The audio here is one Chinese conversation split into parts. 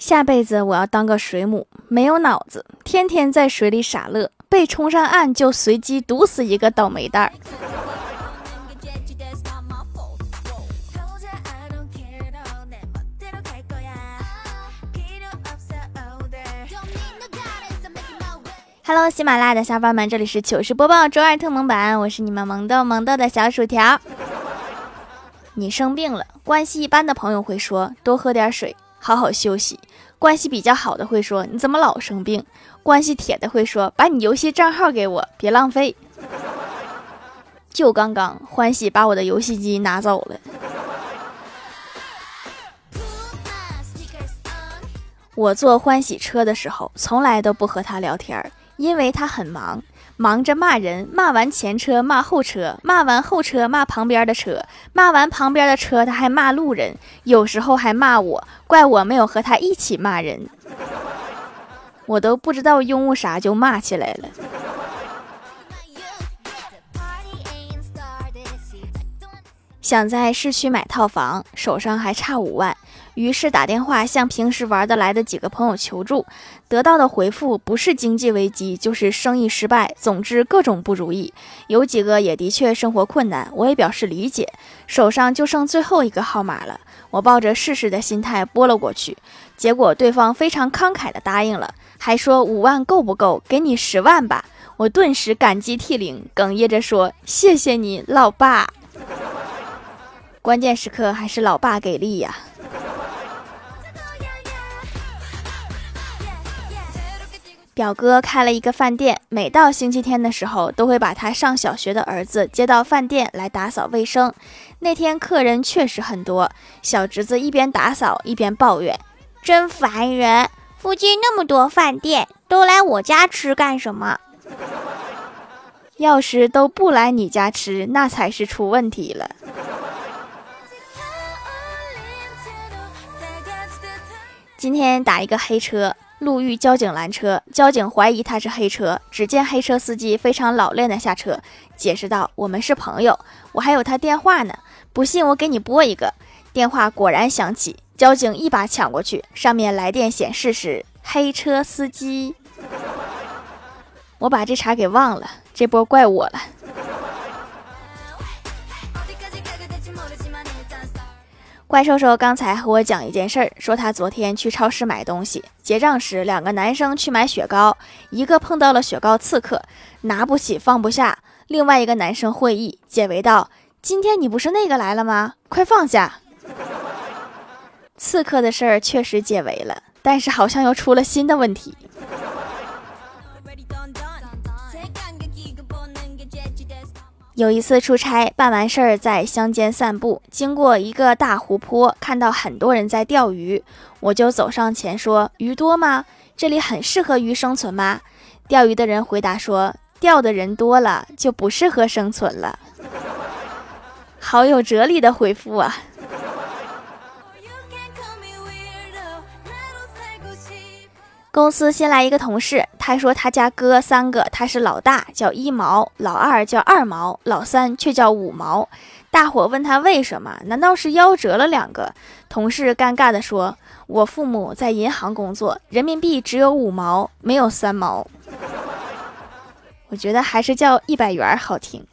下辈子我要当个水母，没有脑子，天天在水里傻乐，被冲上岸就随机毒死一个倒霉蛋儿。Hello，喜马拉雅的小伙伴们，这里是糗事播报周二特蒙版，我是你们萌豆萌豆的小薯条。你生病了，关系一般的朋友会说多喝点水，好好休息；关系比较好的会说你怎么老生病；关系铁的会说把你游戏账号给我，别浪费。就刚刚，欢喜把我的游戏机拿走了。我坐欢喜车的时候，从来都不和他聊天。因为他很忙，忙着骂人，骂完前车骂后车，骂完后车骂旁边的车，骂完旁边的车他还骂路人，有时候还骂我，怪我没有和他一起骂人，我都不知道拥护啥就骂起来了。想在市区买套房，手上还差五万。于是打电话向平时玩得来的几个朋友求助，得到的回复不是经济危机，就是生意失败，总之各种不如意。有几个也的确生活困难，我也表示理解。手上就剩最后一个号码了，我抱着试试的心态拨了过去，结果对方非常慷慨地答应了，还说五万够不够？给你十万吧。我顿时感激涕零，哽咽着说：“谢谢你，老爸。”关键时刻还是老爸给力呀。表哥开了一个饭店，每到星期天的时候，都会把他上小学的儿子接到饭店来打扫卫生。那天客人确实很多，小侄子一边打扫一边抱怨：“真烦人！附近那么多饭店，都来我家吃干什么？要是都不来你家吃，那才是出问题了。”今天打一个黑车。路遇交警拦车，交警怀疑他是黑车。只见黑车司机非常老练的下车，解释道：“我们是朋友，我还有他电话呢。不信我给你拨一个。”电话果然响起，交警一把抢过去，上面来电显示是黑车司机。我把这茬给忘了，这波怪我了。怪兽兽刚才和我讲一件事儿，说他昨天去超市买东西，结账时两个男生去买雪糕，一个碰到了雪糕刺客，拿不起放不下，另外一个男生会意，解围道：“今天你不是那个来了吗？快放下！”刺客的事儿确实解围了，但是好像又出了新的问题。有一次出差，办完事儿在乡间散步，经过一个大湖泊，看到很多人在钓鱼，我就走上前说：“鱼多吗？这里很适合鱼生存吗？”钓鱼的人回答说：“钓的人多了，就不适合生存了。”好有哲理的回复啊！公司新来一个同事，他说他家哥三个，他是老大叫一毛，老二叫二毛，老三却叫五毛。大伙问他为什么？难道是夭折了两个？同事尴尬地说：“我父母在银行工作，人民币只有五毛，没有三毛。”我觉得还是叫一百元好听。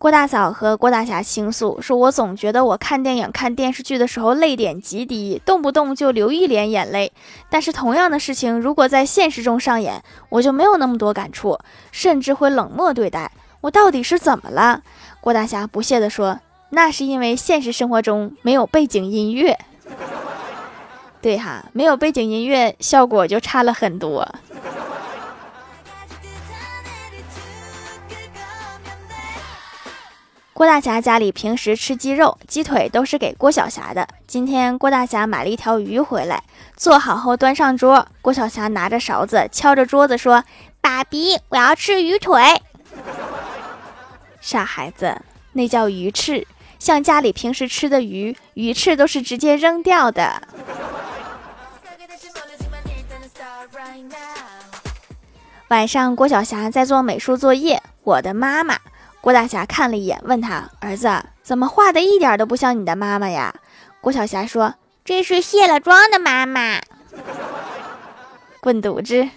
郭大嫂和郭大侠倾诉说：“我总觉得我看电影、看电视剧的时候泪点极低，动不动就流一脸眼泪。但是同样的事情如果在现实中上演，我就没有那么多感触，甚至会冷漠对待。我到底是怎么了？”郭大侠不屑地说：“那是因为现实生活中没有背景音乐。对哈，没有背景音乐，效果就差了很多。”郭大侠家里平时吃鸡肉、鸡腿都是给郭晓霞的。今天郭大侠买了一条鱼回来，做好后端上桌。郭晓霞拿着勺子敲着桌子说：“爸比，我要吃鱼腿。”傻孩子，那叫鱼翅，像家里平时吃的鱼，鱼翅都是直接扔掉的。晚上，郭晓霞在做美术作业，我的妈妈。郭大侠看了一眼，问他：“儿子，怎么画的一点都不像你的妈妈呀？郭晓霞说：“这是卸了妆的妈妈。”滚犊子！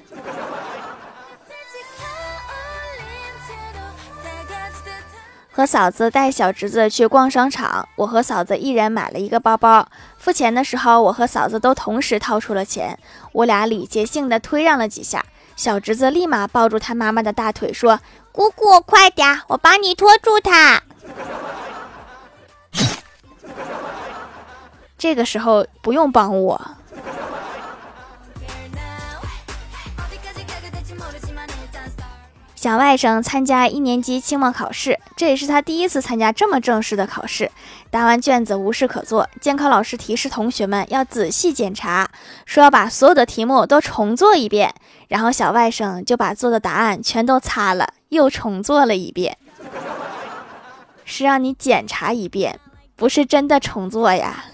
和嫂子带小侄子去逛商场，我和嫂子一人买了一个包包。付钱的时候，我和嫂子都同时掏出了钱，我俩礼节性的推让了几下。小侄子立马抱住他妈妈的大腿说：“姑姑，快点，我帮你拖住他。”这个时候不用帮我。小外甥参加一年级期末考试，这也是他第一次参加这么正式的考试。答完卷子无事可做，监考老师提示同学们要仔细检查，说要把所有的题目都重做一遍。然后小外甥就把做的答案全都擦了，又重做了一遍。是让你检查一遍，不是真的重做呀。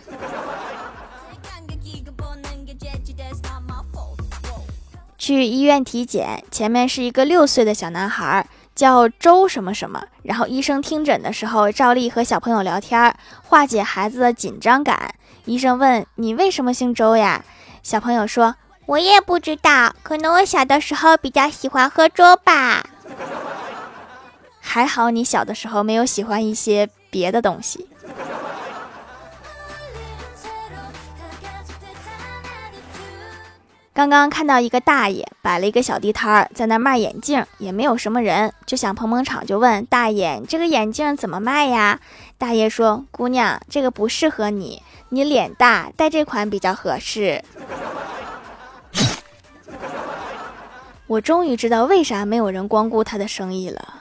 去医院体检，前面是一个六岁的小男孩，叫周什么什么。然后医生听诊的时候，照例和小朋友聊天，化解孩子的紧张感。医生问：“你为什么姓周呀？”小朋友说：“我也不知道，可能我小的时候比较喜欢喝粥吧。”还好你小的时候没有喜欢一些别的东西。刚刚看到一个大爷摆了一个小地摊儿，在那卖眼镜，也没有什么人，就想捧捧场，就问大爷：“这个眼镜怎么卖呀？”大爷说：“姑娘，这个不适合你，你脸大，戴这款比较合适。”我终于知道为啥没有人光顾他的生意了。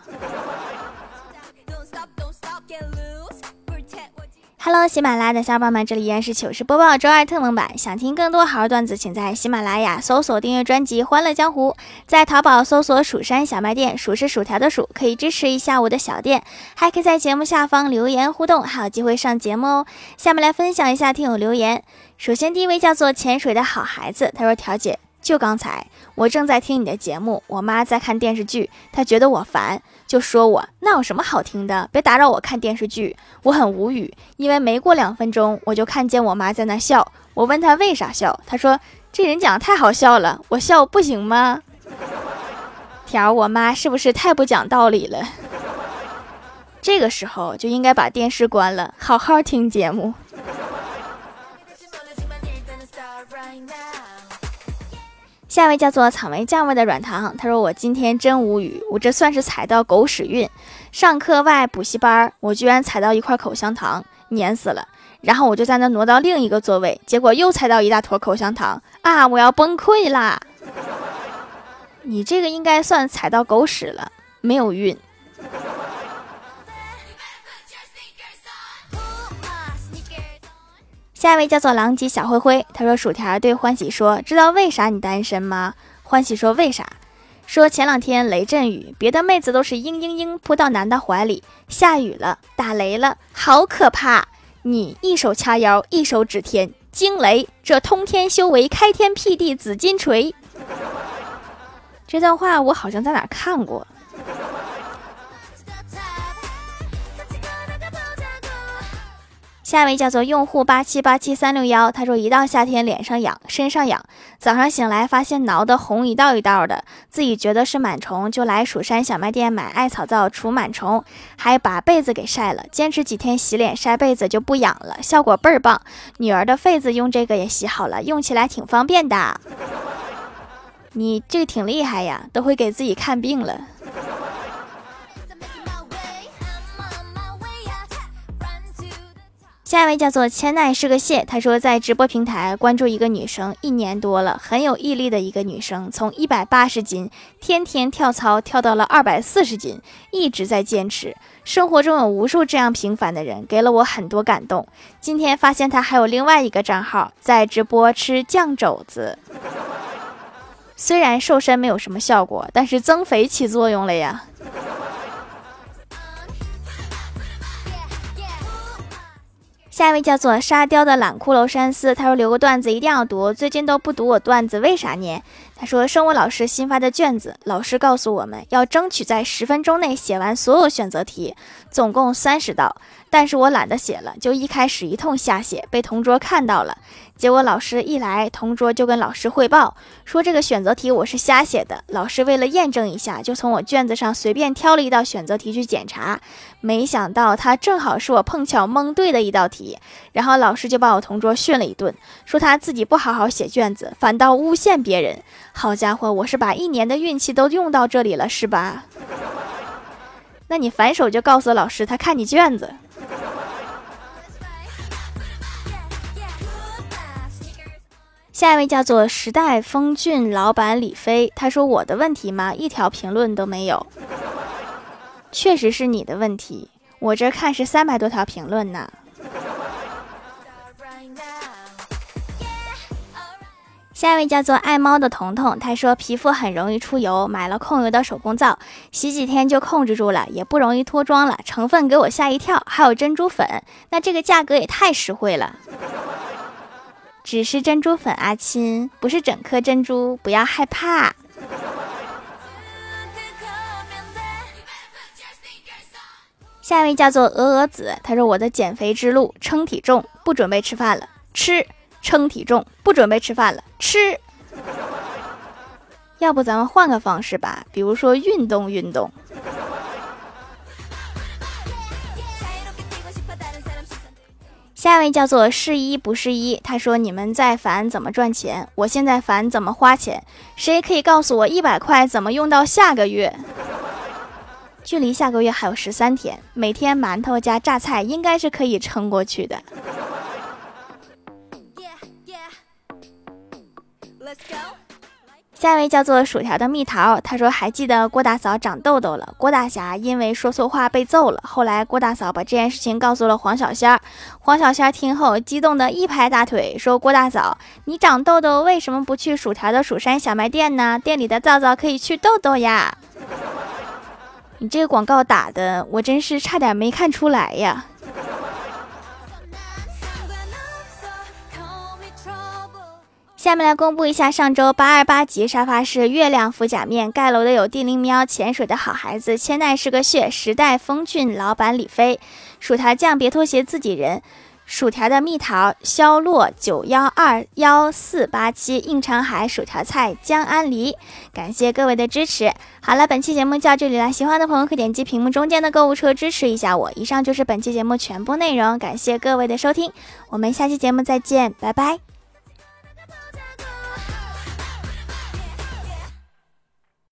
Hello，喜马拉雅的小伙伴们，这里依然是糗事播报周二特蒙版。想听更多好玩段子，请在喜马拉雅搜索订阅专辑《欢乐江湖》，在淘宝搜索“蜀山小卖店”，数是薯条的数，可以支持一下我的小店，还可以在节目下方留言互动，还有机会上节目哦。下面来分享一下听友留言。首先第一位叫做潜水的好孩子，他说：“条姐。”就刚才，我正在听你的节目，我妈在看电视剧，她觉得我烦，就说我那有什么好听的，别打扰我看电视剧。我很无语，因为没过两分钟，我就看见我妈在那笑。我问她为啥笑，她说这人讲太好笑了，我笑不行吗？条，我妈是不是太不讲道理了？这个时候就应该把电视关了，好好听节目。下一位叫做草莓酱味的软糖，他说：“我今天真无语，我这算是踩到狗屎运。上课外补习班，我居然踩到一块口香糖，粘死了。然后我就在那挪到另一个座位，结果又踩到一大坨口香糖啊！我要崩溃啦！你这个应该算踩到狗屎了，没有运。”下一位叫做狼藉小灰灰，他说：“薯条对欢喜说，知道为啥你单身吗？”欢喜说：“为啥？”说前两天雷阵雨，别的妹子都是嘤嘤嘤扑到男的怀里，下雨了，打雷了，好可怕！你一手掐腰，一手指天，惊雷，这通天修为，开天辟地，紫金锤。这段话我好像在哪看过。下一位叫做用户八七八七三六幺，他说一到夏天脸上痒，身上痒，早上醒来发现挠的红一道一道的，自己觉得是螨虫，就来蜀山小卖店买艾草皂除螨虫，还把被子给晒了，坚持几天洗脸晒被子就不痒了，效果倍儿棒。女儿的痱子用这个也洗好了，用起来挺方便的。你这个挺厉害呀，都会给自己看病了。下一位叫做千奈是个蟹，他说在直播平台关注一个女生一年多了，很有毅力的一个女生，从一百八十斤天天跳操跳到了二百四十斤，一直在坚持。生活中有无数这样平凡的人，给了我很多感动。今天发现他还有另外一个账号在直播吃酱肘子，虽然瘦身没有什么效果，但是增肥起作用了呀。下一位叫做沙雕的懒骷髅山思，他说留个段子一定要读，最近都不读我段子，为啥呢？他说生物老师新发的卷子，老师告诉我们要争取在十分钟内写完所有选择题，总共三十道，但是我懒得写了，就一开始一通瞎写，被同桌看到了。结果老师一来，同桌就跟老师汇报说这个选择题我是瞎写的。老师为了验证一下，就从我卷子上随便挑了一道选择题去检查，没想到他正好是我碰巧蒙对的一道题。然后老师就把我同桌训了一顿，说他自己不好好写卷子，反倒诬陷别人。好家伙，我是把一年的运气都用到这里了，是吧？那你反手就告诉老师，他看你卷子。下一位叫做时代风骏老板李飞，他说：“我的问题吗？一条评论都没有。确实是你的问题，我这看是三百多条评论呢。”下一位叫做爱猫的彤彤，他说皮肤很容易出油，买了控油的手工皂，洗几天就控制住了，也不容易脱妆了。成分给我吓一跳，还有珍珠粉，那这个价格也太实惠了。只是珍珠粉啊，亲，不是整颗珍珠，不要害怕。下一位叫做鹅鹅子，他说我的减肥之路，称体重，不准备吃饭了，吃。称体重，不准备吃饭了，吃。要不咱们换个方式吧，比如说运动运动。下一位叫做是一不是一，他说你们在烦怎么赚钱，我现在烦怎么花钱。谁可以告诉我一百块怎么用到下个月？距离下个月还有十三天，每天馒头加榨菜应该是可以撑过去的。下一位叫做薯条的蜜桃，他说还记得郭大嫂长痘痘了，郭大侠因为说错话被揍了。后来郭大嫂把这件事情告诉了黄小仙儿，黄小仙儿听后激动的一拍大腿，说郭大嫂，你长痘痘为什么不去薯条的蜀山小卖店呢？店里的皂皂可以去痘痘呀。你这个广告打的，我真是差点没看出来呀。下面来公布一下上周八二八级沙发是月亮敷甲面盖楼的有地灵喵、潜水的好孩子、千代是个穴、时代风骏老板李飞、薯条酱别拖鞋自己人、薯条的蜜桃、肖洛九幺二幺四八七、应长海、薯条菜、江安梨，感谢各位的支持。好了，本期节目就到这里了，喜欢的朋友可点击屏幕中间的购物车支持一下我。以上就是本期节目全部内容，感谢各位的收听，我们下期节目再见，拜拜。